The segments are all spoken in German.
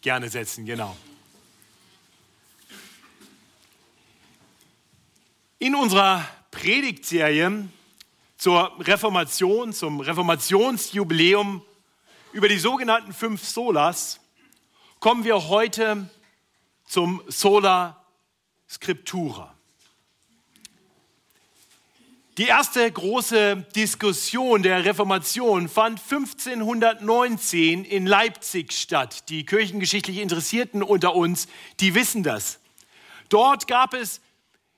gerne setzen, genau. In unserer Predigtserie zur Reformation, zum Reformationsjubiläum über die sogenannten fünf Solas kommen wir heute zum Sola Scriptura. Die erste große Diskussion der Reformation fand 1519 in Leipzig statt. Die kirchengeschichtlich Interessierten unter uns, die wissen das. Dort gab es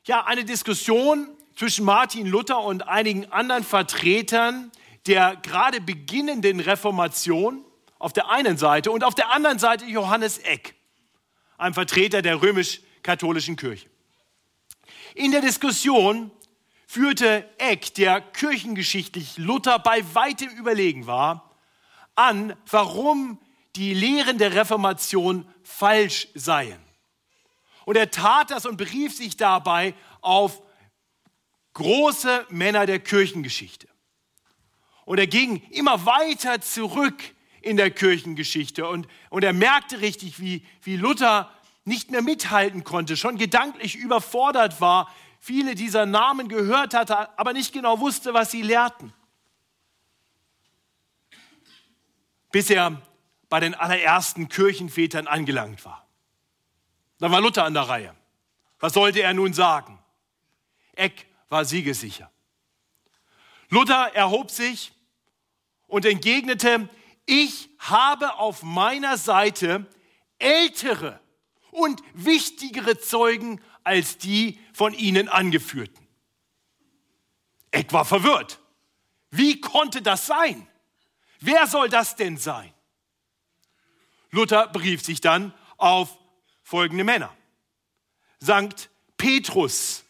ja eine Diskussion zwischen Martin Luther und einigen anderen Vertretern der gerade beginnenden Reformation auf der einen Seite und auf der anderen Seite Johannes Eck, ein Vertreter der römisch-katholischen Kirche. In der Diskussion führte Eck, der kirchengeschichtlich Luther bei weitem überlegen war, an, warum die Lehren der Reformation falsch seien. Und er tat das und berief sich dabei auf große Männer der Kirchengeschichte. Und er ging immer weiter zurück in der Kirchengeschichte und, und er merkte richtig, wie, wie Luther nicht mehr mithalten konnte, schon gedanklich überfordert war, viele dieser Namen gehört hatte, aber nicht genau wusste, was sie lehrten. Bis er bei den allerersten Kirchenvätern angelangt war. Dann war Luther an der Reihe. Was sollte er nun sagen? Eck war siegesicher. Luther erhob sich und entgegnete, ich habe auf meiner Seite ältere und wichtigere Zeugen als die von ihnen angeführten. Eck war verwirrt. Wie konnte das sein? Wer soll das denn sein? Luther berief sich dann auf folgende Männer. Sankt Petrus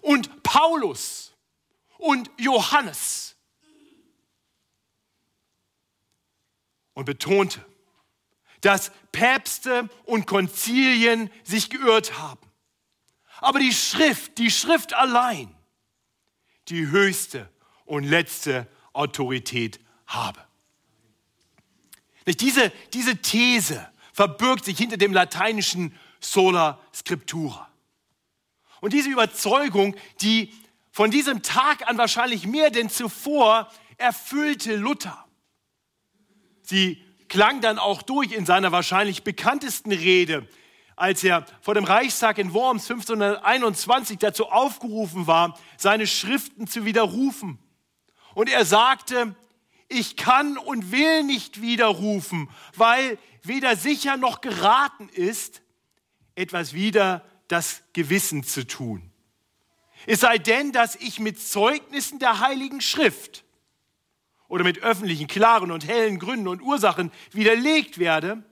und Paulus und Johannes. Und betonte, dass Päpste und Konzilien sich geirrt haben. Aber die Schrift, die Schrift allein, die höchste und letzte Autorität habe. Diese, diese These verbirgt sich hinter dem lateinischen sola scriptura. Und diese Überzeugung, die von diesem Tag an wahrscheinlich mehr denn zuvor erfüllte Luther. Sie klang dann auch durch in seiner wahrscheinlich bekanntesten Rede, als er vor dem Reichstag in Worms 1521 dazu aufgerufen war, seine Schriften zu widerrufen. Und er sagte, ich kann und will nicht widerrufen, weil weder sicher noch geraten ist, etwas wider das Gewissen zu tun. Es sei denn, dass ich mit Zeugnissen der Heiligen Schrift oder mit öffentlichen, klaren und hellen Gründen und Ursachen widerlegt werde.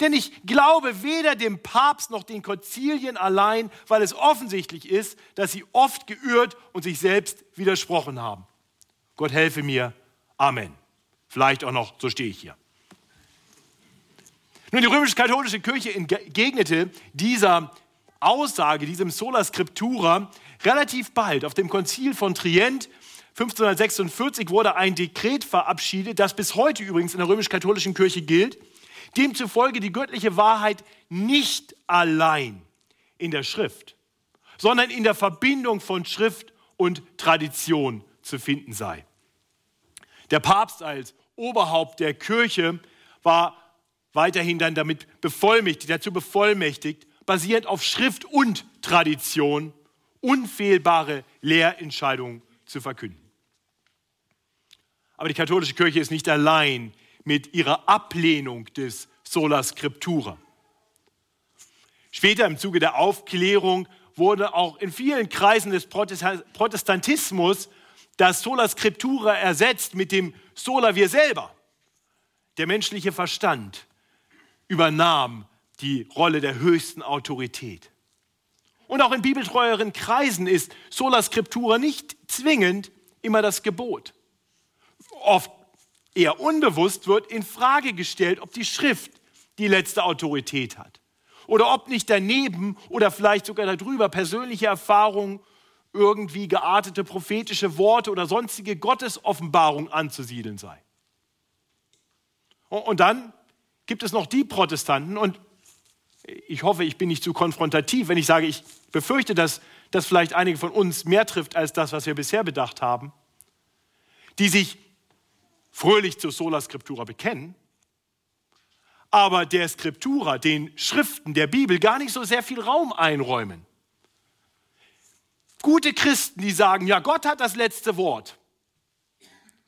Denn ich glaube weder dem Papst noch den Konzilien allein, weil es offensichtlich ist, dass sie oft geirrt und sich selbst widersprochen haben. Gott helfe mir. Amen. Vielleicht auch noch, so stehe ich hier. Nun, die römisch-katholische Kirche entgegnete dieser Aussage, diesem Sola Scriptura, relativ bald. Auf dem Konzil von Trient 1546 wurde ein Dekret verabschiedet, das bis heute übrigens in der römisch-katholischen Kirche gilt, demzufolge die göttliche Wahrheit nicht allein in der Schrift, sondern in der Verbindung von Schrift und Tradition zu finden sei. Der Papst als Oberhaupt der Kirche war weiterhin dann damit bevollmächtigt, dazu bevollmächtigt, basierend auf Schrift und Tradition unfehlbare Lehrentscheidungen zu verkünden. Aber die katholische Kirche ist nicht allein mit ihrer Ablehnung des Sola Scriptura. Später im Zuge der Aufklärung wurde auch in vielen Kreisen des Protestantismus das Sola Scriptura ersetzt mit dem Sola wir selber. Der menschliche Verstand übernahm die Rolle der höchsten Autorität. Und auch in bibeltreueren Kreisen ist Sola Scriptura nicht zwingend immer das Gebot. Oft eher unbewusst wird in Frage gestellt, ob die Schrift die letzte Autorität hat. Oder ob nicht daneben oder vielleicht sogar darüber persönliche Erfahrungen, irgendwie geartete prophetische Worte oder sonstige Gottesoffenbarung anzusiedeln sei. Und dann gibt es noch die Protestanten, und ich hoffe, ich bin nicht zu konfrontativ, wenn ich sage, ich befürchte, dass das vielleicht einige von uns mehr trifft als das, was wir bisher bedacht haben, die sich fröhlich zur Sola Scriptura bekennen, aber der Scriptura, den Schriften der Bibel, gar nicht so sehr viel Raum einräumen. Gute Christen, die sagen, ja, Gott hat das letzte Wort,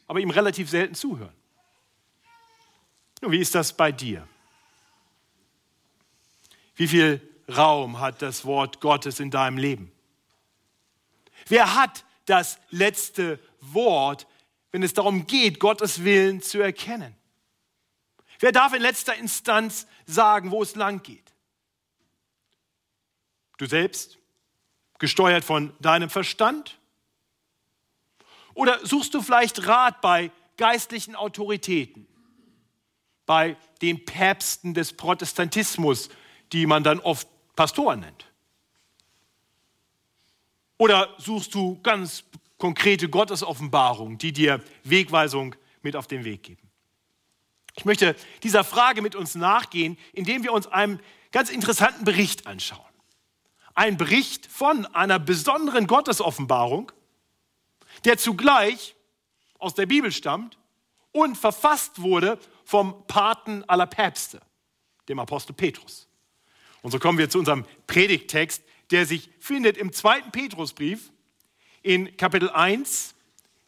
aber ihm relativ selten zuhören. Nun, wie ist das bei dir? Wie viel Raum hat das Wort Gottes in deinem Leben? Wer hat das letzte Wort, wenn es darum geht, Gottes Willen zu erkennen? Wer darf in letzter Instanz sagen, wo es lang geht? Du selbst, gesteuert von deinem Verstand? Oder suchst du vielleicht Rat bei geistlichen Autoritäten, bei den Päpsten des Protestantismus, die man dann oft Pastoren nennt? Oder suchst du ganz konkrete Gottesoffenbarungen, die dir Wegweisung mit auf den Weg geben? Ich möchte dieser Frage mit uns nachgehen, indem wir uns einen ganz interessanten Bericht anschauen. Ein Bericht von einer besonderen Gottesoffenbarung, der zugleich aus der Bibel stammt und verfasst wurde vom Paten aller Päpste, dem Apostel Petrus. Und so kommen wir zu unserem Predigttext, der sich findet im zweiten Petrusbrief in Kapitel 1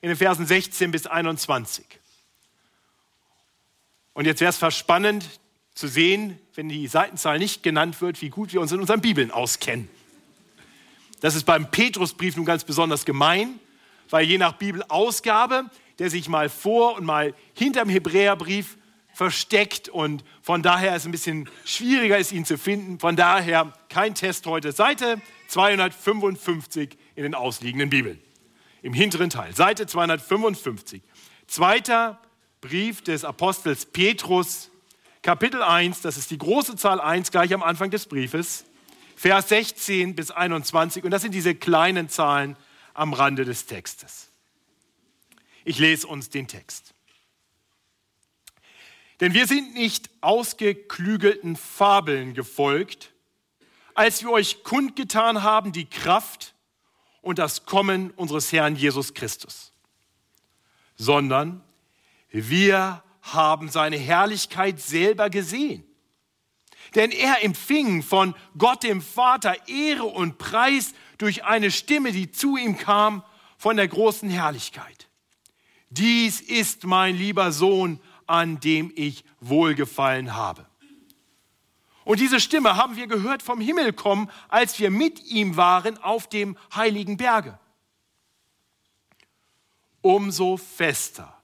in den Versen 16 bis 21. Und jetzt wäre es fast spannend zu sehen, wenn die Seitenzahl nicht genannt wird, wie gut wir uns in unseren Bibeln auskennen. Das ist beim Petrusbrief nun ganz besonders gemein, weil je nach Bibelausgabe, der sich mal vor und mal hinterm Hebräerbrief versteckt und von daher ist es ein bisschen schwieriger ist, ihn zu finden. Von daher kein Test heute. Seite 255 in den ausliegenden Bibeln. Im hinteren Teil, Seite 255. Zweiter Brief des Apostels Petrus, Kapitel 1, das ist die große Zahl 1 gleich am Anfang des Briefes, Vers 16 bis 21. Und das sind diese kleinen Zahlen am Rande des Textes. Ich lese uns den Text. Denn wir sind nicht ausgeklügelten Fabeln gefolgt, als wir euch kundgetan haben die Kraft und das Kommen unseres Herrn Jesus Christus, sondern wir haben seine Herrlichkeit selber gesehen. Denn er empfing von Gott dem Vater Ehre und Preis durch eine Stimme, die zu ihm kam von der großen Herrlichkeit. Dies ist mein lieber Sohn, an dem ich wohlgefallen habe. Und diese Stimme haben wir gehört vom Himmel kommen, als wir mit ihm waren auf dem heiligen Berge. Umso fester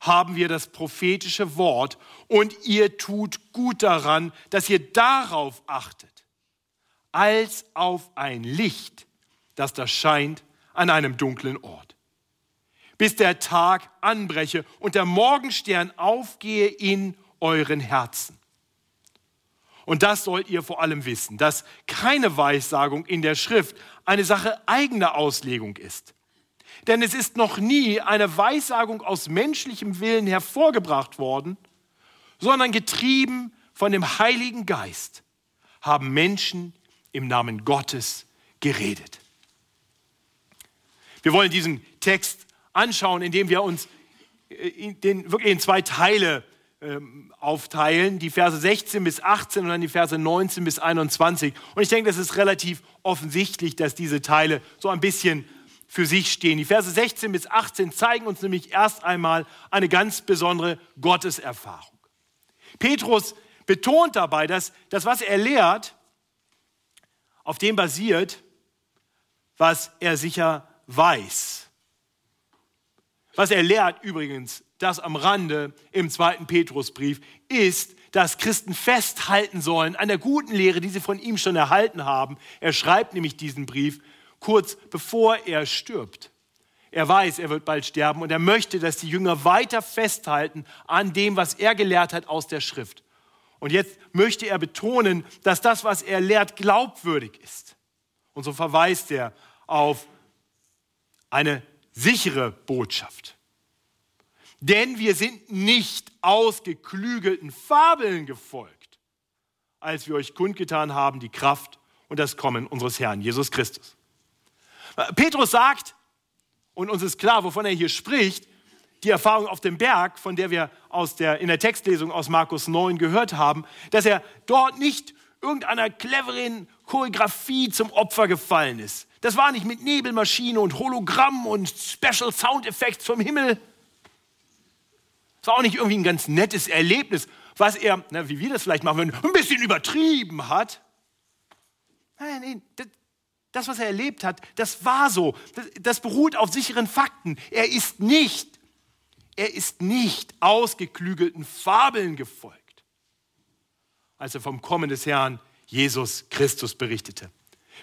haben wir das prophetische Wort und ihr tut gut daran, dass ihr darauf achtet, als auf ein Licht, das da scheint an einem dunklen Ort. Bis der Tag anbreche und der Morgenstern aufgehe in euren Herzen. Und das sollt ihr vor allem wissen, dass keine Weissagung in der Schrift eine Sache eigener Auslegung ist denn es ist noch nie eine Weissagung aus menschlichem Willen hervorgebracht worden, sondern getrieben von dem Heiligen Geist haben Menschen im Namen Gottes geredet. Wir wollen diesen Text anschauen, indem wir uns äh, den, wirklich in zwei Teile ähm, aufteilen, die Verse 16 bis 18 und dann die Verse 19 bis 21. Und ich denke, es ist relativ offensichtlich, dass diese Teile so ein bisschen für sich stehen. Die Verse 16 bis 18 zeigen uns nämlich erst einmal eine ganz besondere Gotteserfahrung. Petrus betont dabei, dass das, was er lehrt, auf dem basiert, was er sicher weiß. Was er lehrt übrigens, das am Rande im zweiten Petrusbrief, ist, dass Christen festhalten sollen an der guten Lehre, die sie von ihm schon erhalten haben. Er schreibt nämlich diesen Brief kurz bevor er stirbt. Er weiß, er wird bald sterben und er möchte, dass die Jünger weiter festhalten an dem, was er gelehrt hat aus der Schrift. Und jetzt möchte er betonen, dass das, was er lehrt, glaubwürdig ist. Und so verweist er auf eine sichere Botschaft. Denn wir sind nicht ausgeklügelten Fabeln gefolgt, als wir euch kundgetan haben die Kraft und das Kommen unseres Herrn Jesus Christus. Petrus sagt, und uns ist klar, wovon er hier spricht, die Erfahrung auf dem Berg, von der wir aus der, in der Textlesung aus Markus 9 gehört haben, dass er dort nicht irgendeiner cleveren Choreografie zum Opfer gefallen ist. Das war nicht mit Nebelmaschine und Hologramm und Special Sound Effects vom Himmel. War auch nicht irgendwie ein ganz nettes Erlebnis, was er, na, wie wir das vielleicht machen würden, ein bisschen übertrieben hat. Nein, nein, das, das was er erlebt hat, das war so. Das, das beruht auf sicheren Fakten. Er ist nicht, er ist nicht ausgeklügelten Fabeln gefolgt, als er vom Kommen des Herrn Jesus Christus berichtete.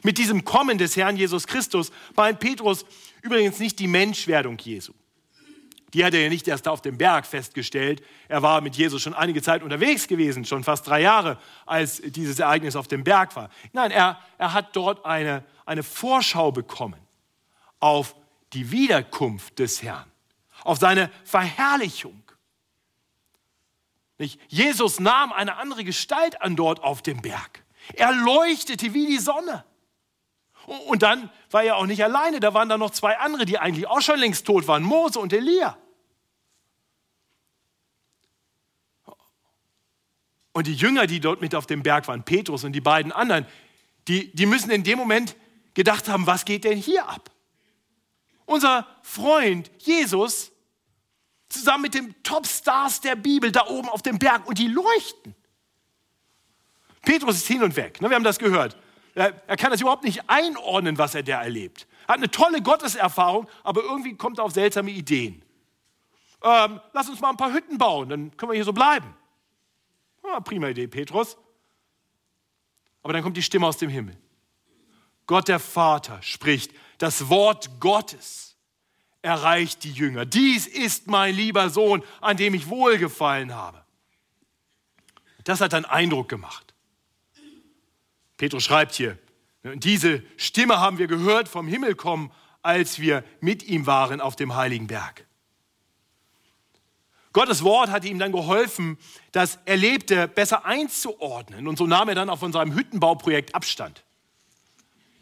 Mit diesem Kommen des Herrn Jesus Christus meint Petrus übrigens nicht die Menschwerdung Jesu. Die hat er ja nicht erst auf dem Berg festgestellt. Er war mit Jesus schon einige Zeit unterwegs gewesen, schon fast drei Jahre, als dieses Ereignis auf dem Berg war. Nein, er, er hat dort eine, eine Vorschau bekommen auf die Wiederkunft des Herrn, auf seine Verherrlichung. Nicht? Jesus nahm eine andere Gestalt an dort auf dem Berg. Er leuchtete wie die Sonne. Und dann war er auch nicht alleine, da waren da noch zwei andere, die eigentlich auch schon längst tot waren, Mose und Elia. Und die Jünger, die dort mit auf dem Berg waren, Petrus und die beiden anderen, die, die müssen in dem Moment gedacht haben, was geht denn hier ab? Unser Freund Jesus zusammen mit den Topstars der Bibel da oben auf dem Berg und die leuchten. Petrus ist hin und weg, ne, wir haben das gehört. Er, kann das überhaupt nicht einordnen, was er da erlebt. Er hat eine tolle Gotteserfahrung, aber irgendwie kommt er auf seltsame Ideen. Ähm, lass uns mal ein paar Hütten bauen, dann können wir hier so bleiben. Ja, prima Idee, Petrus. Aber dann kommt die Stimme aus dem Himmel. Gott der Vater spricht, das Wort Gottes erreicht die Jünger. Dies ist mein lieber Sohn, an dem ich wohlgefallen habe. Das hat dann Eindruck gemacht. Petrus schreibt hier, diese Stimme haben wir gehört vom Himmel kommen, als wir mit ihm waren auf dem heiligen Berg. Gottes Wort hat ihm dann geholfen, das Erlebte besser einzuordnen. Und so nahm er dann auch von seinem Hüttenbauprojekt Abstand.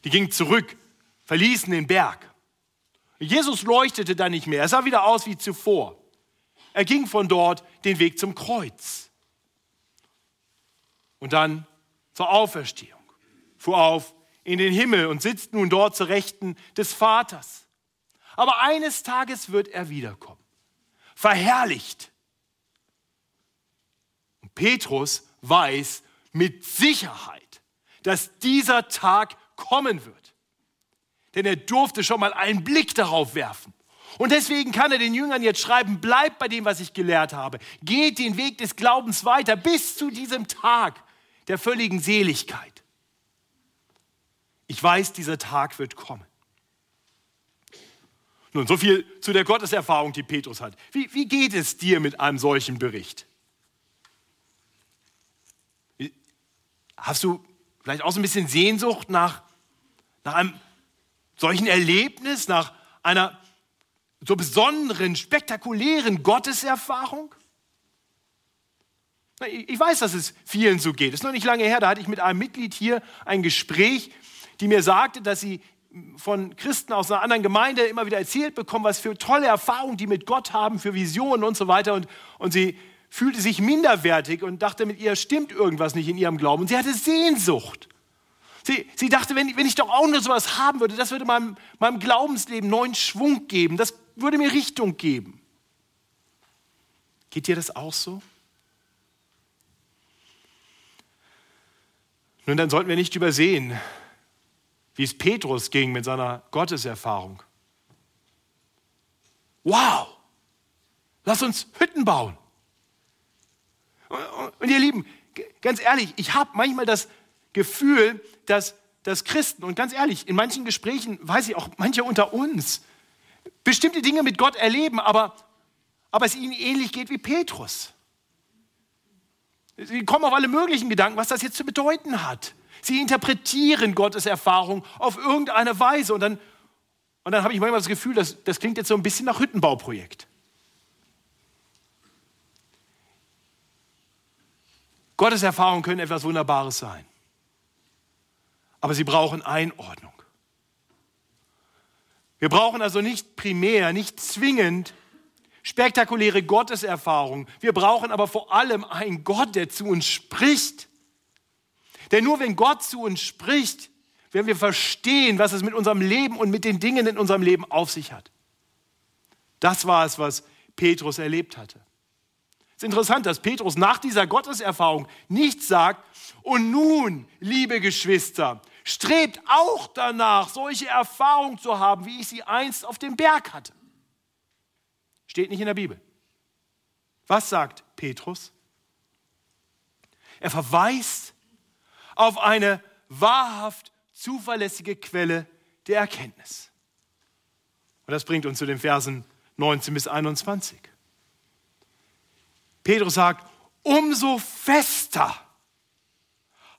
Die gingen zurück, verließen den Berg. Jesus leuchtete dann nicht mehr. Er sah wieder aus wie zuvor. Er ging von dort den Weg zum Kreuz. Und dann zur Auferstehung fuhr auf in den Himmel und sitzt nun dort zur Rechten des Vaters. Aber eines Tages wird er wiederkommen, verherrlicht. Und Petrus weiß mit Sicherheit, dass dieser Tag kommen wird. Denn er durfte schon mal einen Blick darauf werfen. Und deswegen kann er den Jüngern jetzt schreiben, bleibt bei dem, was ich gelehrt habe. Geht den Weg des Glaubens weiter bis zu diesem Tag der völligen Seligkeit. Ich weiß, dieser Tag wird kommen. Nun, so viel zu der Gotteserfahrung, die Petrus hat. Wie, wie geht es dir mit einem solchen Bericht? Hast du vielleicht auch so ein bisschen Sehnsucht nach, nach einem solchen Erlebnis, nach einer so besonderen, spektakulären Gotteserfahrung? Ich weiß, dass es vielen so geht. Es ist noch nicht lange her, da hatte ich mit einem Mitglied hier ein Gespräch die mir sagte, dass sie von Christen aus einer anderen Gemeinde immer wieder erzählt bekommen, was für tolle Erfahrungen die mit Gott haben, für Visionen und so weiter. Und, und sie fühlte sich minderwertig und dachte, mit ihr stimmt irgendwas nicht in ihrem Glauben. Und sie hatte Sehnsucht. Sie, sie dachte, wenn, wenn ich doch auch nur sowas haben würde, das würde meinem, meinem Glaubensleben neuen Schwung geben, das würde mir Richtung geben. Geht dir das auch so? Nun, dann sollten wir nicht übersehen, wie es Petrus ging mit seiner Gotteserfahrung. Wow, lass uns Hütten bauen. Und ihr Lieben, ganz ehrlich, ich habe manchmal das Gefühl, dass, dass Christen, und ganz ehrlich, in manchen Gesprächen, weiß ich auch, manche unter uns, bestimmte Dinge mit Gott erleben, aber, aber es ihnen ähnlich geht wie Petrus. Sie kommen auf alle möglichen Gedanken, was das jetzt zu bedeuten hat. Sie interpretieren Gottes Erfahrung auf irgendeine Weise. Und dann, und dann habe ich manchmal das Gefühl, dass, das klingt jetzt so ein bisschen nach Hüttenbauprojekt. Gottes Erfahrungen können etwas Wunderbares sein. Aber sie brauchen Einordnung. Wir brauchen also nicht primär, nicht zwingend spektakuläre Gotteserfahrungen. Wir brauchen aber vor allem einen Gott, der zu uns spricht denn nur wenn Gott zu uns spricht, werden wir verstehen, was es mit unserem Leben und mit den Dingen in unserem Leben auf sich hat. Das war es, was Petrus erlebt hatte. Es ist interessant, dass Petrus nach dieser Gotteserfahrung nicht sagt, und nun, liebe Geschwister, strebt auch danach, solche Erfahrungen zu haben, wie ich sie einst auf dem Berg hatte. Steht nicht in der Bibel. Was sagt Petrus? Er verweist auf eine wahrhaft zuverlässige Quelle der Erkenntnis. Und das bringt uns zu den Versen 19 bis 21. Petrus sagt, umso fester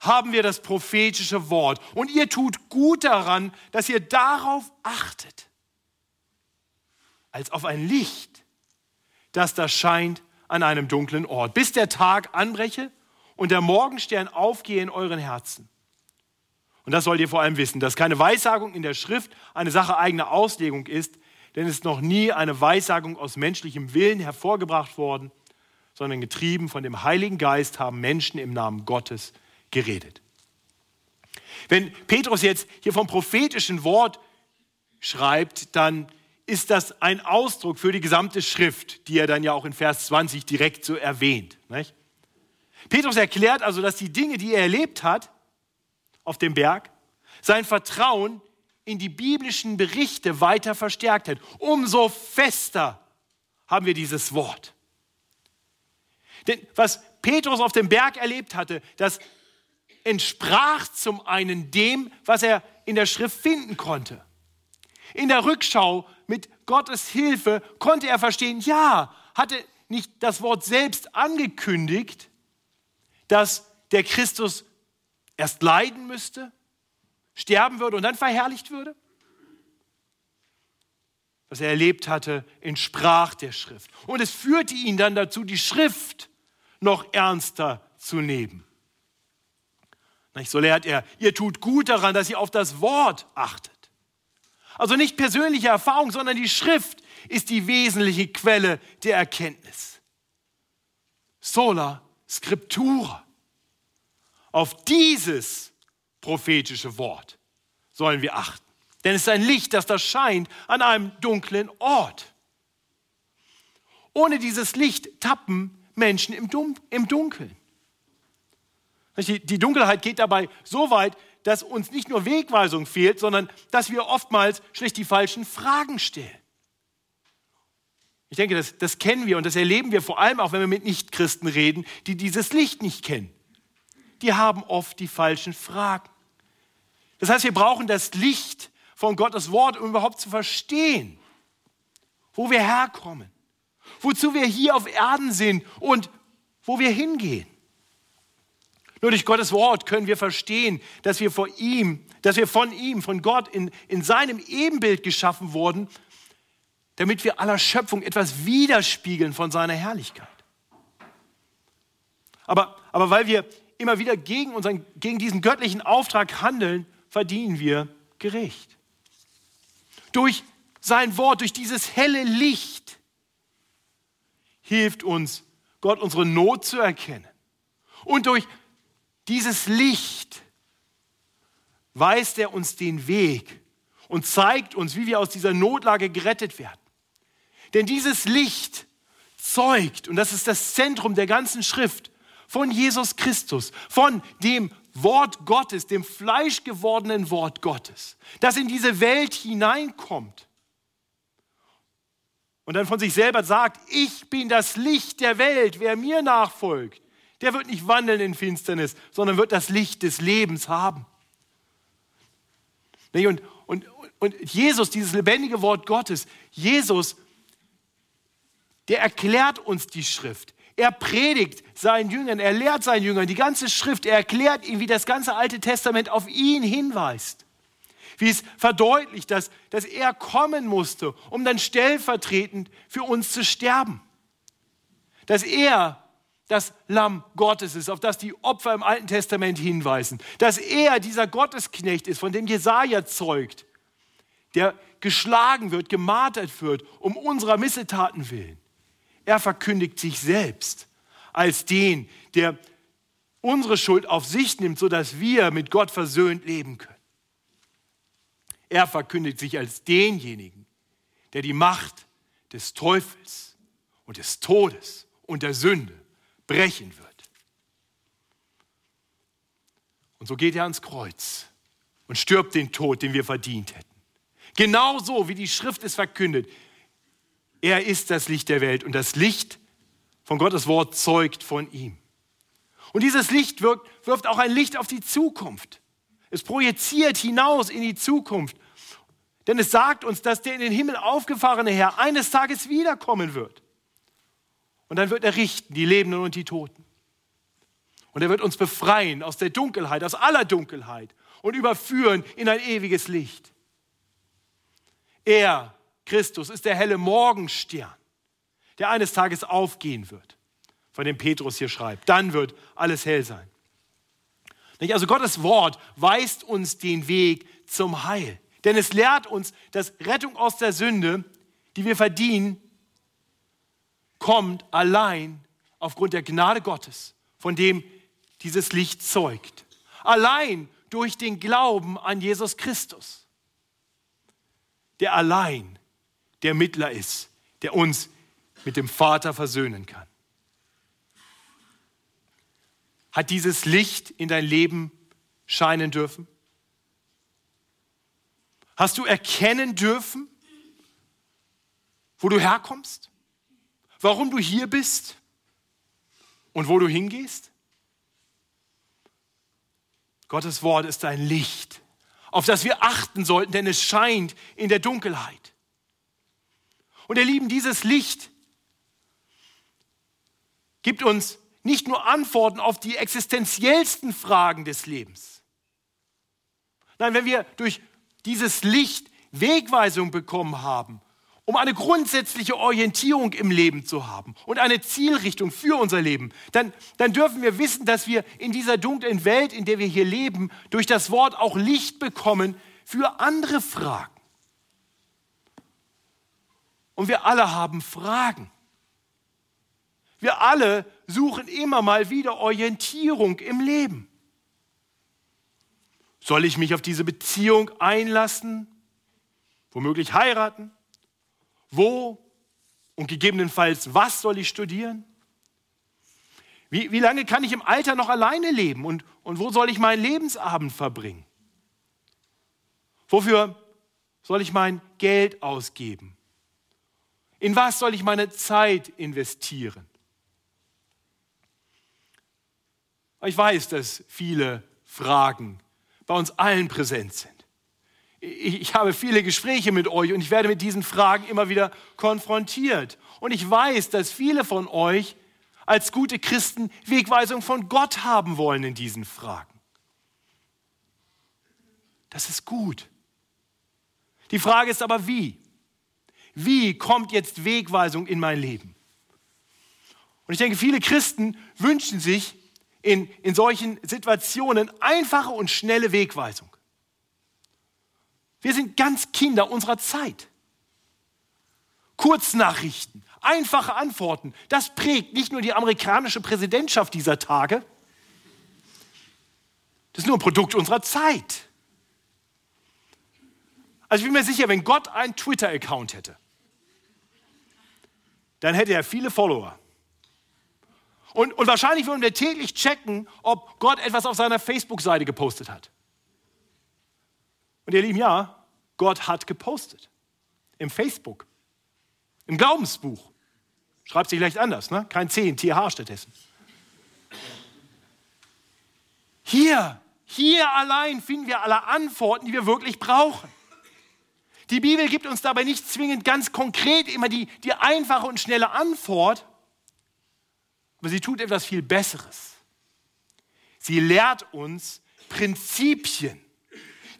haben wir das prophetische Wort. Und ihr tut gut daran, dass ihr darauf achtet, als auf ein Licht, das da scheint an einem dunklen Ort, bis der Tag anbreche und der Morgenstern aufgehe in euren Herzen. Und das sollt ihr vor allem wissen, dass keine Weissagung in der Schrift eine Sache eigener Auslegung ist, denn es ist noch nie eine Weissagung aus menschlichem Willen hervorgebracht worden, sondern getrieben von dem Heiligen Geist haben Menschen im Namen Gottes geredet. Wenn Petrus jetzt hier vom prophetischen Wort schreibt, dann ist das ein Ausdruck für die gesamte Schrift, die er dann ja auch in Vers 20 direkt so erwähnt. Nicht? Petrus erklärt also, dass die Dinge, die er erlebt hat auf dem Berg, sein Vertrauen in die biblischen Berichte weiter verstärkt hat. Umso fester haben wir dieses Wort. Denn was Petrus auf dem Berg erlebt hatte, das entsprach zum einen dem, was er in der Schrift finden konnte. In der Rückschau mit Gottes Hilfe konnte er verstehen, ja, hatte nicht das Wort selbst angekündigt, dass der Christus erst leiden müsste, sterben würde und dann verherrlicht würde? Was er erlebt hatte, entsprach der Schrift. Und es führte ihn dann dazu, die Schrift noch ernster zu nehmen. So lehrt er, ihr tut gut daran, dass ihr auf das Wort achtet. Also nicht persönliche Erfahrung, sondern die Schrift ist die wesentliche Quelle der Erkenntnis. Sola Scriptura. Auf dieses prophetische Wort sollen wir achten. Denn es ist ein Licht, das da scheint an einem dunklen Ort. Ohne dieses Licht tappen Menschen im, Dunkeln. Die Dunkelheit geht dabei so weit, dass uns nicht nur Wegweisung fehlt, sondern dass wir oftmals schlicht die falschen Fragen stellen. Ich denke, das, das kennen wir und das erleben wir vor allem auch, wenn wir mit Nichtchristen reden, die dieses Licht nicht kennen. Die haben oft die falschen Fragen. Das heißt, wir brauchen das Licht von Gottes Wort, um überhaupt zu verstehen, wo wir herkommen, wozu wir hier auf Erden sind und wo wir hingehen. Nur durch Gottes Wort können wir verstehen, dass wir vor ihm, dass wir von ihm, von Gott in, in seinem Ebenbild geschaffen wurden, damit wir aller Schöpfung etwas widerspiegeln von seiner Herrlichkeit. Aber, aber weil wir immer wieder gegen, unseren, gegen diesen göttlichen Auftrag handeln, verdienen wir Gericht. Durch sein Wort, durch dieses helle Licht hilft uns Gott unsere Not zu erkennen. Und durch dieses Licht weist er uns den Weg und zeigt uns, wie wir aus dieser Notlage gerettet werden. Denn dieses Licht zeugt, und das ist das Zentrum der ganzen Schrift, von Jesus Christus, von dem Wort Gottes, dem fleischgewordenen Wort Gottes, das in diese Welt hineinkommt und dann von sich selber sagt, ich bin das Licht der Welt, wer mir nachfolgt, der wird nicht wandeln in Finsternis, sondern wird das Licht des Lebens haben. Und, und, und Jesus, dieses lebendige Wort Gottes, Jesus, der erklärt uns die Schrift. Er predigt seinen Jüngern, er lehrt seinen Jüngern die ganze Schrift, er erklärt ihnen, wie das ganze Alte Testament auf ihn hinweist. Wie es verdeutlicht, dass, dass er kommen musste, um dann stellvertretend für uns zu sterben. Dass er das Lamm Gottes ist, auf das die Opfer im Alten Testament hinweisen, dass er dieser Gottesknecht ist, von dem Jesaja zeugt, der geschlagen wird, gemartert wird, um unserer Missetaten willen. Er verkündigt sich selbst als den, der unsere Schuld auf sich nimmt, sodass wir mit Gott versöhnt leben können. Er verkündigt sich als denjenigen, der die Macht des Teufels und des Todes und der Sünde brechen wird. Und so geht er ans Kreuz und stirbt den Tod, den wir verdient hätten. Genauso wie die Schrift es verkündet. Er ist das Licht der Welt und das Licht von Gottes Wort zeugt von ihm. Und dieses Licht wirkt, wirft auch ein Licht auf die Zukunft. Es projiziert hinaus in die Zukunft. Denn es sagt uns, dass der in den Himmel aufgefahrene Herr eines Tages wiederkommen wird. Und dann wird er richten, die Lebenden und die Toten. Und er wird uns befreien aus der Dunkelheit, aus aller Dunkelheit und überführen in ein ewiges Licht. Er, Christus, ist der helle Morgenstern, der eines Tages aufgehen wird, von dem Petrus hier schreibt. Dann wird alles hell sein. Also Gottes Wort weist uns den Weg zum Heil. Denn es lehrt uns, dass Rettung aus der Sünde, die wir verdienen, kommt allein aufgrund der Gnade Gottes, von dem dieses Licht zeugt. Allein durch den Glauben an Jesus Christus der allein der Mittler ist, der uns mit dem Vater versöhnen kann. Hat dieses Licht in dein Leben scheinen dürfen? Hast du erkennen dürfen, wo du herkommst? Warum du hier bist? Und wo du hingehst? Gottes Wort ist dein Licht auf das wir achten sollten, denn es scheint in der Dunkelheit. Und ihr Lieben, dieses Licht gibt uns nicht nur Antworten auf die existenziellsten Fragen des Lebens. Nein, wenn wir durch dieses Licht Wegweisung bekommen haben um eine grundsätzliche Orientierung im Leben zu haben und eine Zielrichtung für unser Leben, dann, dann dürfen wir wissen, dass wir in dieser dunklen Welt, in der wir hier leben, durch das Wort auch Licht bekommen für andere Fragen. Und wir alle haben Fragen. Wir alle suchen immer mal wieder Orientierung im Leben. Soll ich mich auf diese Beziehung einlassen? Womöglich heiraten? Wo und gegebenenfalls, was soll ich studieren? Wie, wie lange kann ich im Alter noch alleine leben und, und wo soll ich meinen Lebensabend verbringen? Wofür soll ich mein Geld ausgeben? In was soll ich meine Zeit investieren? Ich weiß, dass viele Fragen bei uns allen präsent sind ich, habe viele Gespräche mit euch und ich werde mit diesen Fragen immer wieder konfrontiert. Und ich weiß, dass viele von euch als gute Christen Wegweisung von Gott haben wollen in diesen Fragen. Das ist gut. Die Frage ist aber wie? Wie kommt jetzt Wegweisung in mein Leben? Und ich denke, viele Christen wünschen sich in, in solchen Situationen einfache und schnelle Wegweisung. Wir sind ganz Kinder unserer Zeit. Kurznachrichten, einfache Antworten, das prägt nicht nur die amerikanische Präsidentschaft dieser Tage, das ist nur ein Produkt unserer Zeit. Also ich bin mir sicher, wenn Gott einen Twitter-Account hätte, dann hätte er viele Follower. Und, und wahrscheinlich würden wir täglich checken, ob Gott etwas auf seiner Facebook-Seite gepostet hat. Und ihr Lieben, ja, Gott hat gepostet. Im Facebook. Im Glaubensbuch. Schreibt sich vielleicht anders, ne? Kein C in TH stattdessen. Hier, hier allein finden wir alle Antworten, die wir wirklich brauchen. Die Bibel gibt uns dabei nicht zwingend ganz konkret immer die, die einfache und schnelle Antwort, aber sie tut etwas viel Besseres. Sie lehrt uns Prinzipien,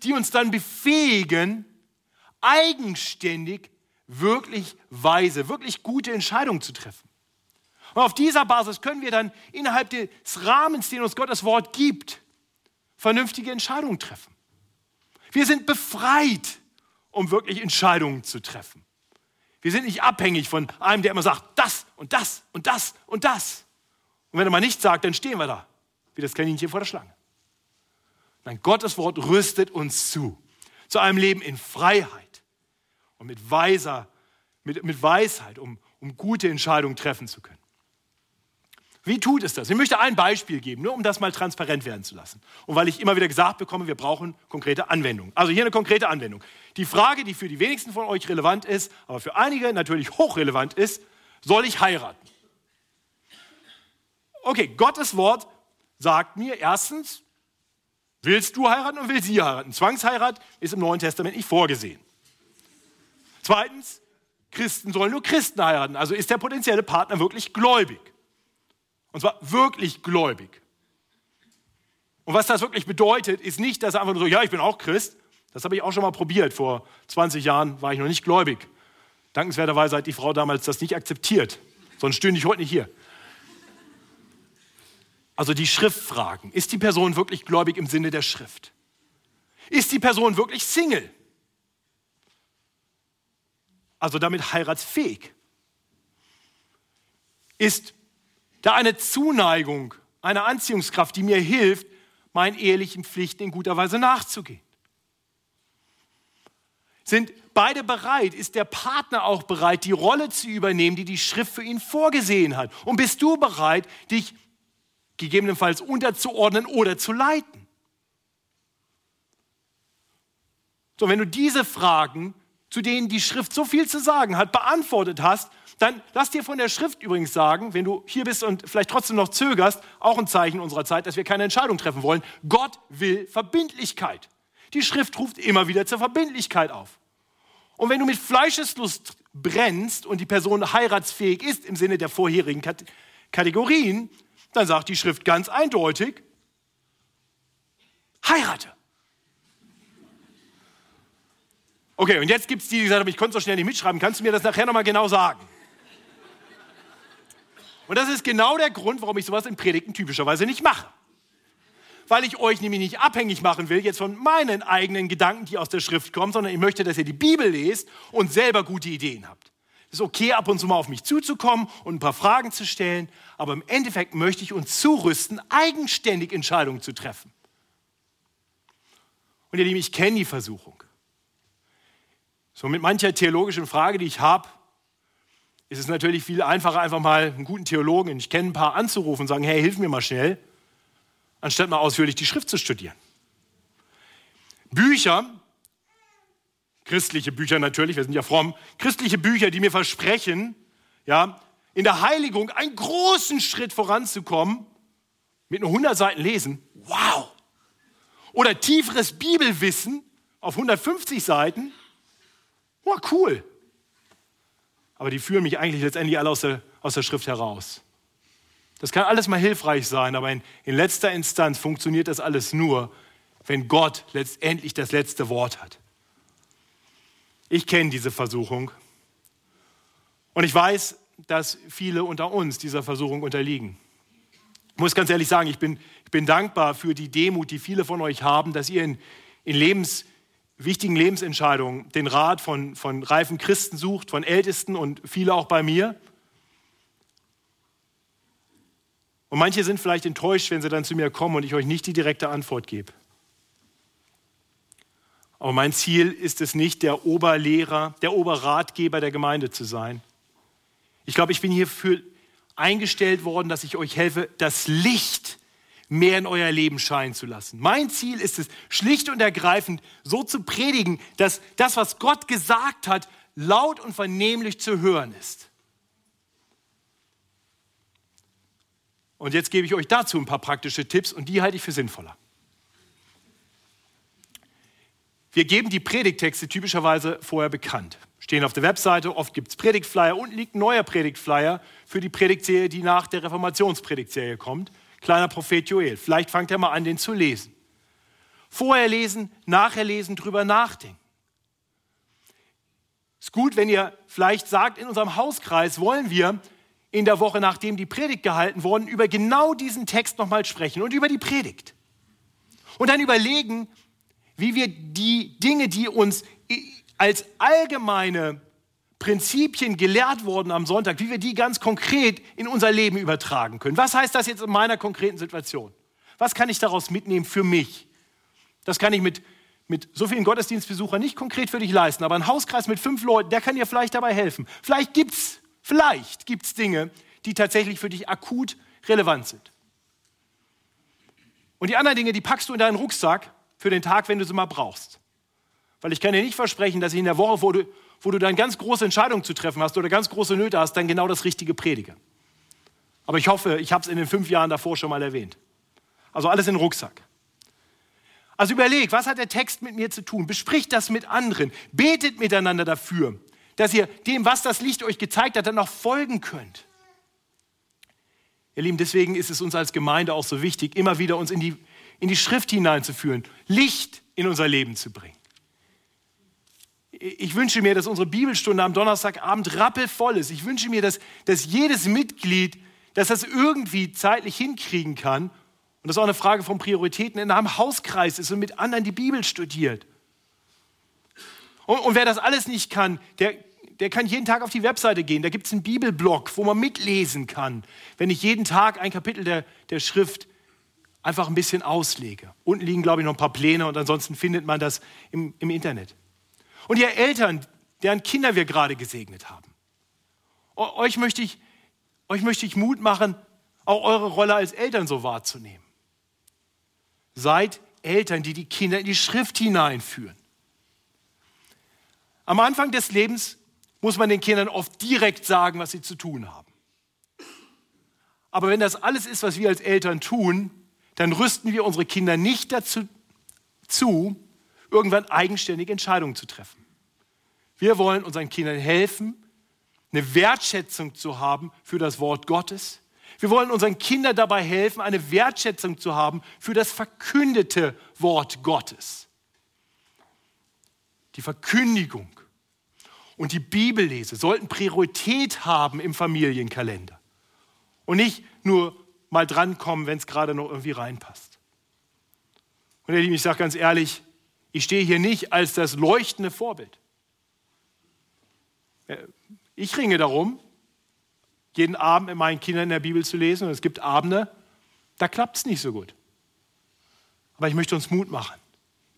die uns dann befähigen, eigenständig wirklich weise, wirklich gute Entscheidungen zu treffen. Und auf dieser Basis können wir dann innerhalb des Rahmens, den uns Gottes Wort gibt, vernünftige Entscheidungen treffen. Wir sind befreit, um wirklich Entscheidungen zu treffen. Wir sind nicht abhängig von einem, der immer sagt, das und das und das und das. Und wenn er mal nichts sagt, dann stehen wir da, wie das Kaninchen vor der Schlange. Nein, Gottes Wort rüstet uns zu, zu einem Leben in Freiheit und mit, weiser, mit, mit Weisheit, um, um gute Entscheidungen treffen zu können. Wie tut es das? Ich möchte ein Beispiel geben, nur um das mal transparent werden zu lassen. Und weil ich immer wieder gesagt bekomme, wir brauchen konkrete Anwendungen. Also hier eine konkrete Anwendung. Die Frage, die für die wenigsten von euch relevant ist, aber für einige natürlich hochrelevant ist, soll ich heiraten? Okay, Gottes Wort sagt mir erstens, willst du heiraten und will sie heiraten? Zwangsheirat ist im Neuen Testament nicht vorgesehen. Zweitens, Christen sollen nur Christen heiraten. Also ist der potenzielle Partner wirklich gläubig. Und zwar wirklich gläubig. Und was das wirklich bedeutet, ist nicht, dass er einfach nur so, ja, ich bin auch Christ. Das habe ich auch schon mal probiert. Vor 20 Jahren war ich noch nicht gläubig. Dankenswerterweise hat die Frau damals das nicht akzeptiert. Sonst stünde ich heute nicht hier. Also die Schriftfragen. Ist die Person wirklich gläubig im Sinne der Schrift? Ist die Person wirklich Single? Also damit heiratsfähig? Ist da eine Zuneigung, eine Anziehungskraft, die mir hilft, meinen ehelichen Pflichten in guter Weise nachzugehen. Sind beide bereit? Ist der Partner auch bereit, die Rolle zu übernehmen, die die Schrift für ihn vorgesehen hat? Und bist du bereit, dich gegebenenfalls unterzuordnen oder zu leiten? So, wenn du diese Fragen, zu denen die Schrift so viel zu sagen hat, beantwortet hast, dann lass dir von der Schrift übrigens sagen, wenn du hier bist und vielleicht trotzdem noch zögerst, auch ein Zeichen unserer Zeit, dass wir keine Entscheidung treffen wollen. Gott will Verbindlichkeit. Die Schrift ruft immer wieder zur Verbindlichkeit auf. Und wenn du mit Fleischeslust brennst und die Person heiratsfähig ist im Sinne der vorherigen Kategorien, dann sagt die Schrift ganz eindeutig, heirate. Okay, und jetzt gibt es die, die gesagt haben, ich konnte so schnell nicht mitschreiben. Kannst du mir das nachher nochmal genau sagen? Und das ist genau der Grund, warum ich sowas in Predigten typischerweise nicht mache. Weil ich euch nämlich nicht abhängig machen will jetzt von meinen eigenen Gedanken, die aus der Schrift kommen, sondern ich möchte, dass ihr die Bibel lest und selber gute Ideen habt. Es ist okay, ab und zu mal auf mich zuzukommen und ein paar Fragen zu stellen, aber im Endeffekt möchte ich uns zurüsten, eigenständig Entscheidungen zu treffen. Und ihr Lieben, ich kenne die Versuchung. So mit mancher theologischen Frage, die ich habe, ist es natürlich viel einfacher, einfach mal einen guten Theologen, ich kenne ein paar, anzurufen und sagen, hey, hilf mir mal schnell, anstatt mal ausführlich die Schrift zu studieren. Bücher, christliche Bücher natürlich, wir sind ja fromm, christliche Bücher, die mir versprechen, ja, in der Heiligung einen großen Schritt voranzukommen, mit nur 100 Seiten lesen, wow. Oder tieferes Bibelwissen auf 150 Seiten, wow, cool aber die führen mich eigentlich letztendlich alle aus der, aus der Schrift heraus. Das kann alles mal hilfreich sein, aber in, in letzter Instanz funktioniert das alles nur, wenn Gott letztendlich das letzte Wort hat. Ich kenne diese Versuchung und ich weiß, dass viele unter uns dieser Versuchung unterliegen. Ich muss ganz ehrlich sagen, ich bin, ich bin dankbar für die Demut, die viele von euch haben, dass ihr in, in Lebens, wichtigen Lebensentscheidungen den Rat von, von reifen Christen sucht, von Ältesten und viele auch bei mir. Und manche sind vielleicht enttäuscht, wenn sie dann zu mir kommen und ich euch nicht die direkte Antwort gebe. Aber mein Ziel ist es nicht, der Oberlehrer, der Oberratgeber der Gemeinde zu sein. Ich glaube, ich bin hierfür eingestellt worden, dass ich euch helfe, das Licht mehr in euer Leben scheinen zu lassen. Mein Ziel ist es, schlicht und ergreifend so zu predigen, dass das, was Gott gesagt hat, laut und vernehmlich zu hören ist. Und jetzt gebe ich euch dazu ein paar praktische Tipps und die halte ich für sinnvoller. Wir geben die Predigtexte typischerweise vorher bekannt. Stehen auf der Webseite, oft gibt es Predigtflyer und liegt ein neuer Predigtflyer für die Predigtserie, die nach der Reformationspredigtserie kommt kleiner Prophet Joel. Vielleicht fangt er mal an, den zu lesen. Vorher lesen, nachher lesen, drüber nachdenken. Ist gut, wenn ihr vielleicht sagt, in unserem Hauskreis wollen wir in der Woche, nachdem die Predigt gehalten worden, über genau diesen Text nochmal sprechen und über die Predigt. Und dann überlegen, wie wir die Dinge, die uns als allgemeine Prinzipien gelehrt wurden am Sonntag, wie wir die ganz konkret in unser Leben übertragen können. Was heißt das jetzt in meiner konkreten Situation? Was kann ich daraus mitnehmen für mich? Das kann ich mit, mit so vielen Gottesdienstbesuchern nicht konkret für dich leisten, aber ein Hauskreis mit fünf Leuten, der kann dir vielleicht dabei helfen. Vielleicht gibt es vielleicht gibt's Dinge, die tatsächlich für dich akut relevant sind. Und die anderen Dinge, die packst du in deinen Rucksack für den Tag, wenn du sie mal brauchst. Weil ich kann dir nicht versprechen, dass ich in der Woche, wo du, wo du dann ganz große Entscheidungen zu treffen hast oder ganz große Nöte hast, dann genau das Richtige predige. Aber ich hoffe, ich habe es in den fünf Jahren davor schon mal erwähnt. Also alles in den Rucksack. Also überleg, was hat der Text mit mir zu tun? Bespricht das mit anderen. Betet miteinander dafür, dass ihr dem, was das Licht euch gezeigt hat, dann auch folgen könnt. Ihr Lieben, deswegen ist es uns als Gemeinde auch so wichtig, immer wieder uns in die, in die Schrift hineinzuführen, Licht in unser Leben zu bringen. Ich wünsche mir, dass unsere Bibelstunde am Donnerstagabend rappelvoll ist. Ich wünsche mir, dass, dass jedes Mitglied, dass das irgendwie zeitlich hinkriegen kann. Und das ist auch eine Frage von Prioritäten, in einem Hauskreis ist und mit anderen die Bibel studiert. Und, und wer das alles nicht kann, der, der kann jeden Tag auf die Webseite gehen. Da gibt es einen Bibelblog, wo man mitlesen kann, wenn ich jeden Tag ein Kapitel der, der Schrift einfach ein bisschen auslege. Unten liegen, glaube ich, noch ein paar Pläne und ansonsten findet man das im, im Internet. Und ihr Eltern, deren Kinder wir gerade gesegnet haben, euch möchte, ich, euch möchte ich Mut machen, auch eure Rolle als Eltern so wahrzunehmen. Seid Eltern, die die Kinder in die Schrift hineinführen. Am Anfang des Lebens muss man den Kindern oft direkt sagen, was sie zu tun haben. Aber wenn das alles ist, was wir als Eltern tun, dann rüsten wir unsere Kinder nicht dazu zu, irgendwann eigenständig Entscheidungen zu treffen. Wir wollen unseren Kindern helfen, eine Wertschätzung zu haben für das Wort Gottes. Wir wollen unseren Kindern dabei helfen, eine Wertschätzung zu haben für das verkündete Wort Gottes. Die Verkündigung und die Bibellese sollten Priorität haben im Familienkalender und nicht nur mal drankommen, wenn es gerade noch irgendwie reinpasst. Und ich sage ganz ehrlich, ich stehe hier nicht als das leuchtende Vorbild. Ich ringe darum, jeden Abend mit meinen Kindern in der Bibel zu lesen. Und es gibt Abende, da klappt es nicht so gut. Aber ich möchte uns Mut machen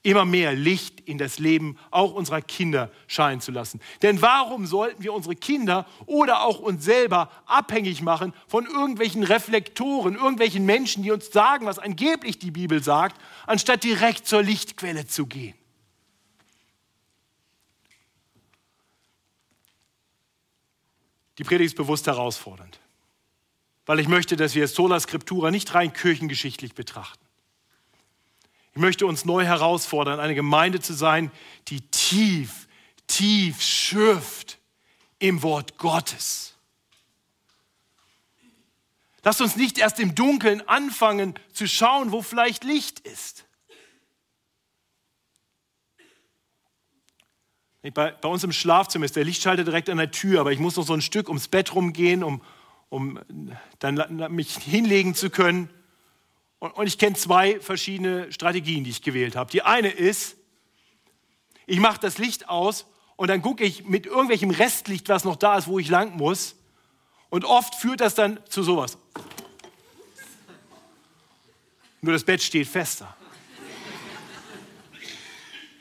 immer mehr Licht in das Leben auch unserer Kinder scheinen zu lassen. Denn warum sollten wir unsere Kinder oder auch uns selber abhängig machen von irgendwelchen Reflektoren, irgendwelchen Menschen, die uns sagen, was angeblich die Bibel sagt, anstatt direkt zur Lichtquelle zu gehen? Die Predigt ist bewusst herausfordernd, weil ich möchte, dass wir Sola Scriptura nicht rein kirchengeschichtlich betrachten. Ich möchte uns neu herausfordern, eine Gemeinde zu sein, die tief, tief schürft im Wort Gottes. Lasst uns nicht erst im Dunkeln anfangen zu schauen, wo vielleicht Licht ist. Bei, bei, uns im Schlafzimmer ist der Lichtschalter direkt an der Tür, aber ich muss noch so ein Stück ums Bett rumgehen, um, um dann mich hinlegen zu können. Und ich kenne zwei verschiedene Strategien, die ich gewählt habe. Die eine ist, ich mache das Licht aus und dann gucke ich mit irgendwelchem Restlicht, was noch da ist, wo ich lang muss. Und oft führt das dann zu sowas. Nur das Bett steht fester.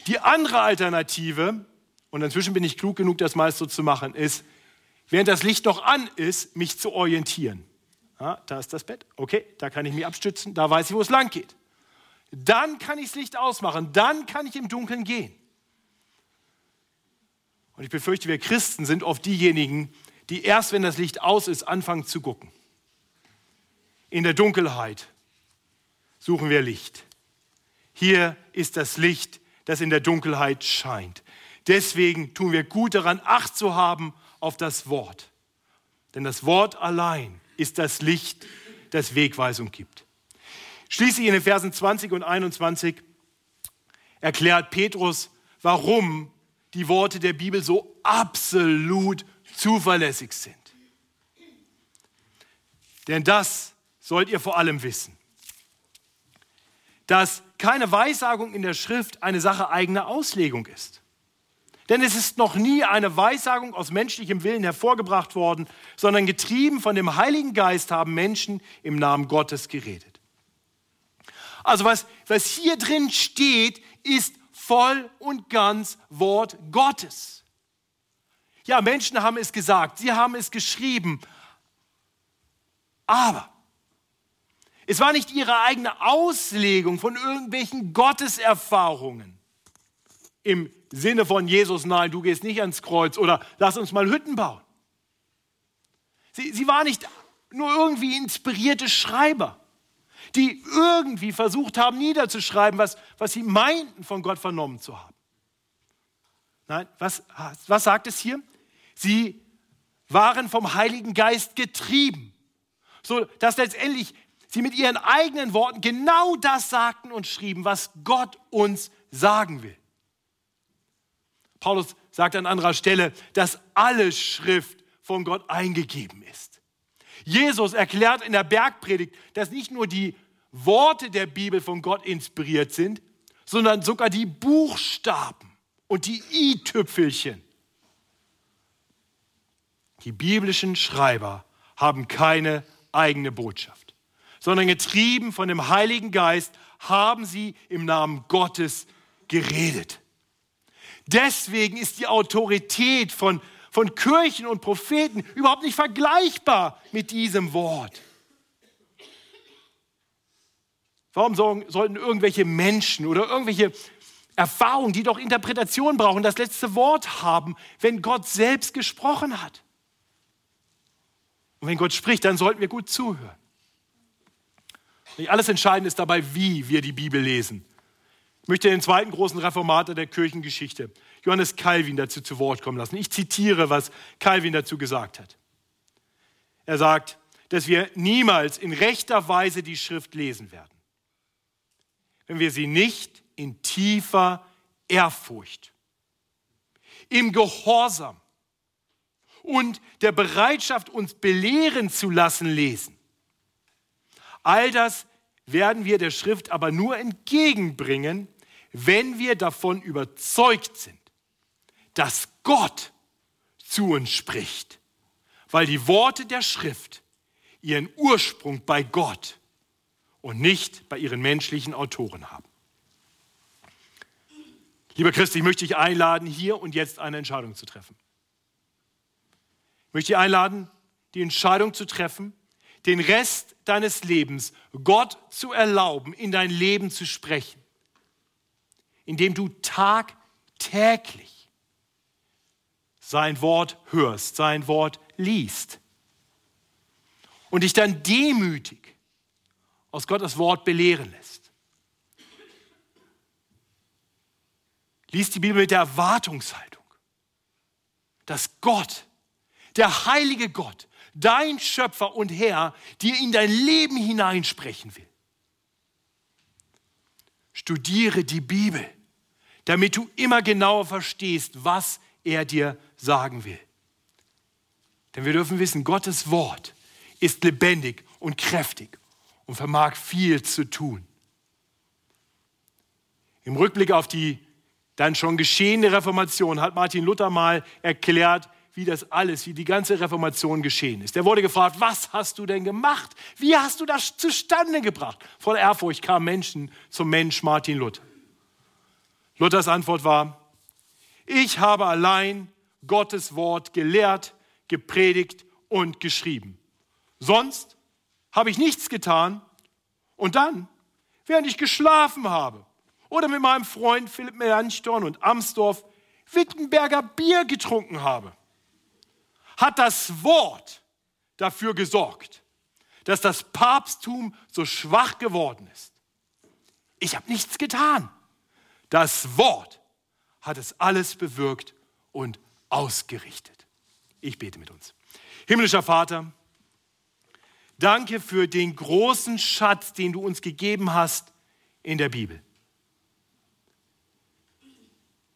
Die andere Alternative, und inzwischen bin ich klug genug, das meist so zu machen, ist, während das Licht noch an ist, mich zu orientieren. Ah, da ist das Bett. Okay, da kann ich mich abstützen, da weiß ich, wo es lang geht. Dann kann ich das Licht ausmachen, dann kann ich im Dunkeln gehen. Und ich befürchte, wir Christen sind oft diejenigen, die erst, wenn das Licht aus ist, anfangen zu gucken. In der Dunkelheit suchen wir Licht. Hier ist das Licht, das in der Dunkelheit scheint. Deswegen tun wir gut daran, Acht zu haben auf das Wort. Denn das Wort allein ist das Licht, das Wegweisung gibt. Schließlich in den Versen 20 und 21 erklärt Petrus, warum die Worte der Bibel so absolut zuverlässig sind. Denn das sollt ihr vor allem wissen, dass keine Weissagung in der Schrift eine Sache eigener Auslegung ist. Denn es ist noch nie eine Weissagung aus menschlichem Willen hervorgebracht worden, sondern getrieben von dem Heiligen Geist haben Menschen im Namen Gottes geredet. Also was, was hier drin steht, ist voll und ganz Wort Gottes. Ja, Menschen haben es gesagt, sie haben es geschrieben, aber es war nicht ihre eigene Auslegung von irgendwelchen Gotteserfahrungen im Sinne von Jesus, nein, du gehst nicht ans Kreuz oder lass uns mal Hütten bauen. Sie, sie war nicht nur irgendwie inspirierte Schreiber, die irgendwie versucht haben niederzuschreiben, was, was sie meinten von Gott vernommen zu haben. Nein, was, was sagt es hier? Sie waren vom Heiligen Geist getrieben, so dass letztendlich sie mit ihren eigenen Worten genau das sagten und schrieben, was Gott uns sagen will. Paulus sagt an anderer Stelle, dass alle Schrift von Gott eingegeben ist. Jesus erklärt in der Bergpredigt, dass nicht nur die Worte der Bibel von Gott inspiriert sind, sondern sogar die Buchstaben und die i-Tüpfelchen. Die biblischen Schreiber haben keine eigene Botschaft, sondern getrieben von dem Heiligen Geist haben sie im Namen Gottes geredet. Deswegen ist die Autorität von, von Kirchen und Propheten überhaupt nicht vergleichbar mit diesem Wort. Warum sollten irgendwelche Menschen oder irgendwelche Erfahrungen, die doch Interpretation brauchen, das letzte Wort haben, wenn Gott selbst gesprochen hat? Und wenn Gott spricht, dann sollten wir gut zuhören. Nicht alles Entscheidende ist dabei, wie wir die Bibel lesen. Möchte den zweiten großen Reformator der Kirchengeschichte, Johannes Calvin, dazu zu Wort kommen lassen. Ich zitiere, was Calvin dazu gesagt hat. Er sagt, dass wir niemals in rechter Weise die Schrift lesen werden, wenn wir sie nicht in tiefer Ehrfurcht, im Gehorsam und der Bereitschaft, uns belehren zu lassen, lesen. All das werden wir der Schrift aber nur entgegenbringen, wenn wir davon überzeugt sind, dass Gott zu uns spricht, weil die Worte der Schrift ihren Ursprung bei Gott und nicht bei ihren menschlichen Autoren haben. Lieber Christ, ich möchte dich einladen, hier und jetzt eine Entscheidung zu treffen. Ich möchte dich einladen, die Entscheidung zu treffen, den Rest deines Lebens Gott zu erlauben, in dein Leben zu sprechen indem du tagtäglich sein Wort hörst, sein Wort liest und dich dann demütig aus Gottes Wort belehren lässt. Lies die Bibel mit der Erwartungshaltung, dass Gott, der heilige Gott, dein Schöpfer und Herr, dir in dein Leben hineinsprechen will. Studiere die Bibel damit du immer genauer verstehst, was er dir sagen will. Denn wir dürfen wissen, Gottes Wort ist lebendig und kräftig und vermag viel zu tun. Im Rückblick auf die dann schon geschehene Reformation hat Martin Luther mal erklärt, wie das alles, wie die ganze Reformation geschehen ist. Er wurde gefragt, was hast du denn gemacht? Wie hast du das zustande gebracht? Voll Ehrfurcht kamen Menschen zum Mensch Martin Luther. Luthers Antwort war, ich habe allein Gottes Wort gelehrt, gepredigt und geschrieben. Sonst habe ich nichts getan. Und dann, während ich geschlafen habe oder mit meinem Freund Philipp Melanchthon und Amsdorf Wittenberger Bier getrunken habe, hat das Wort dafür gesorgt, dass das Papsttum so schwach geworden ist. Ich habe nichts getan. Das Wort hat es alles bewirkt und ausgerichtet. Ich bete mit uns. Himmlischer Vater, danke für den großen Schatz, den du uns gegeben hast in der Bibel.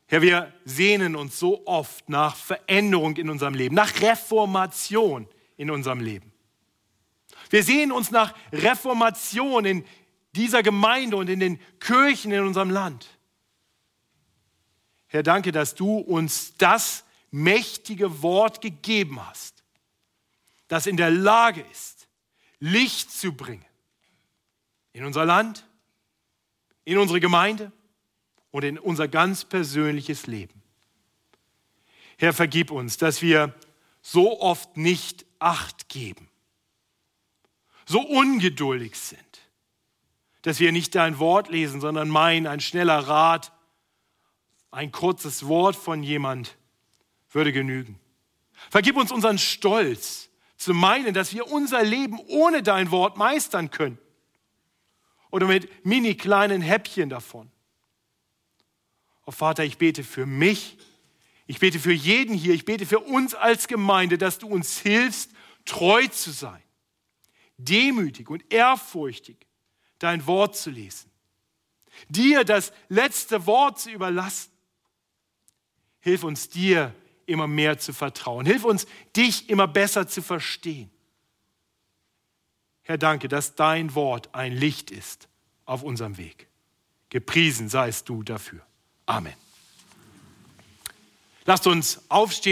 Herr, wir sehnen uns so oft nach Veränderung in unserem Leben, nach Reformation in unserem Leben. Wir sehen uns nach Reformation in dieser Gemeinde und in den Kirchen in unserem Land. Herr, danke, dass du uns das mächtige Wort gegeben hast, das in der Lage ist, Licht zu bringen in unser Land, in unsere Gemeinde und in unser ganz persönliches Leben. Herr, vergib uns, dass wir so oft nicht acht geben, so ungeduldig sind, dass wir nicht dein Wort lesen, sondern meinen, ein schneller Rat, ein kurzes Wort von jemand würde genügen. Vergib uns unseren Stolz, zu meinen, dass wir unser Leben ohne dein Wort meistern können. Oder mit mini kleinen Häppchen davon. Oh Vater, ich bete für mich, ich bete für jeden hier, ich bete für uns als Gemeinde, dass du uns hilfst, treu zu sein, demütig und ehrfurchtig dein Wort zu lesen, dir das letzte Wort zu überlassen. Hilf uns dir immer mehr zu vertrauen. Hilf uns, dich immer besser zu verstehen. Herr, danke, dass dein Wort ein Licht ist auf unserem Weg. Gepriesen seist du dafür. Amen. Lasst uns aufstehen.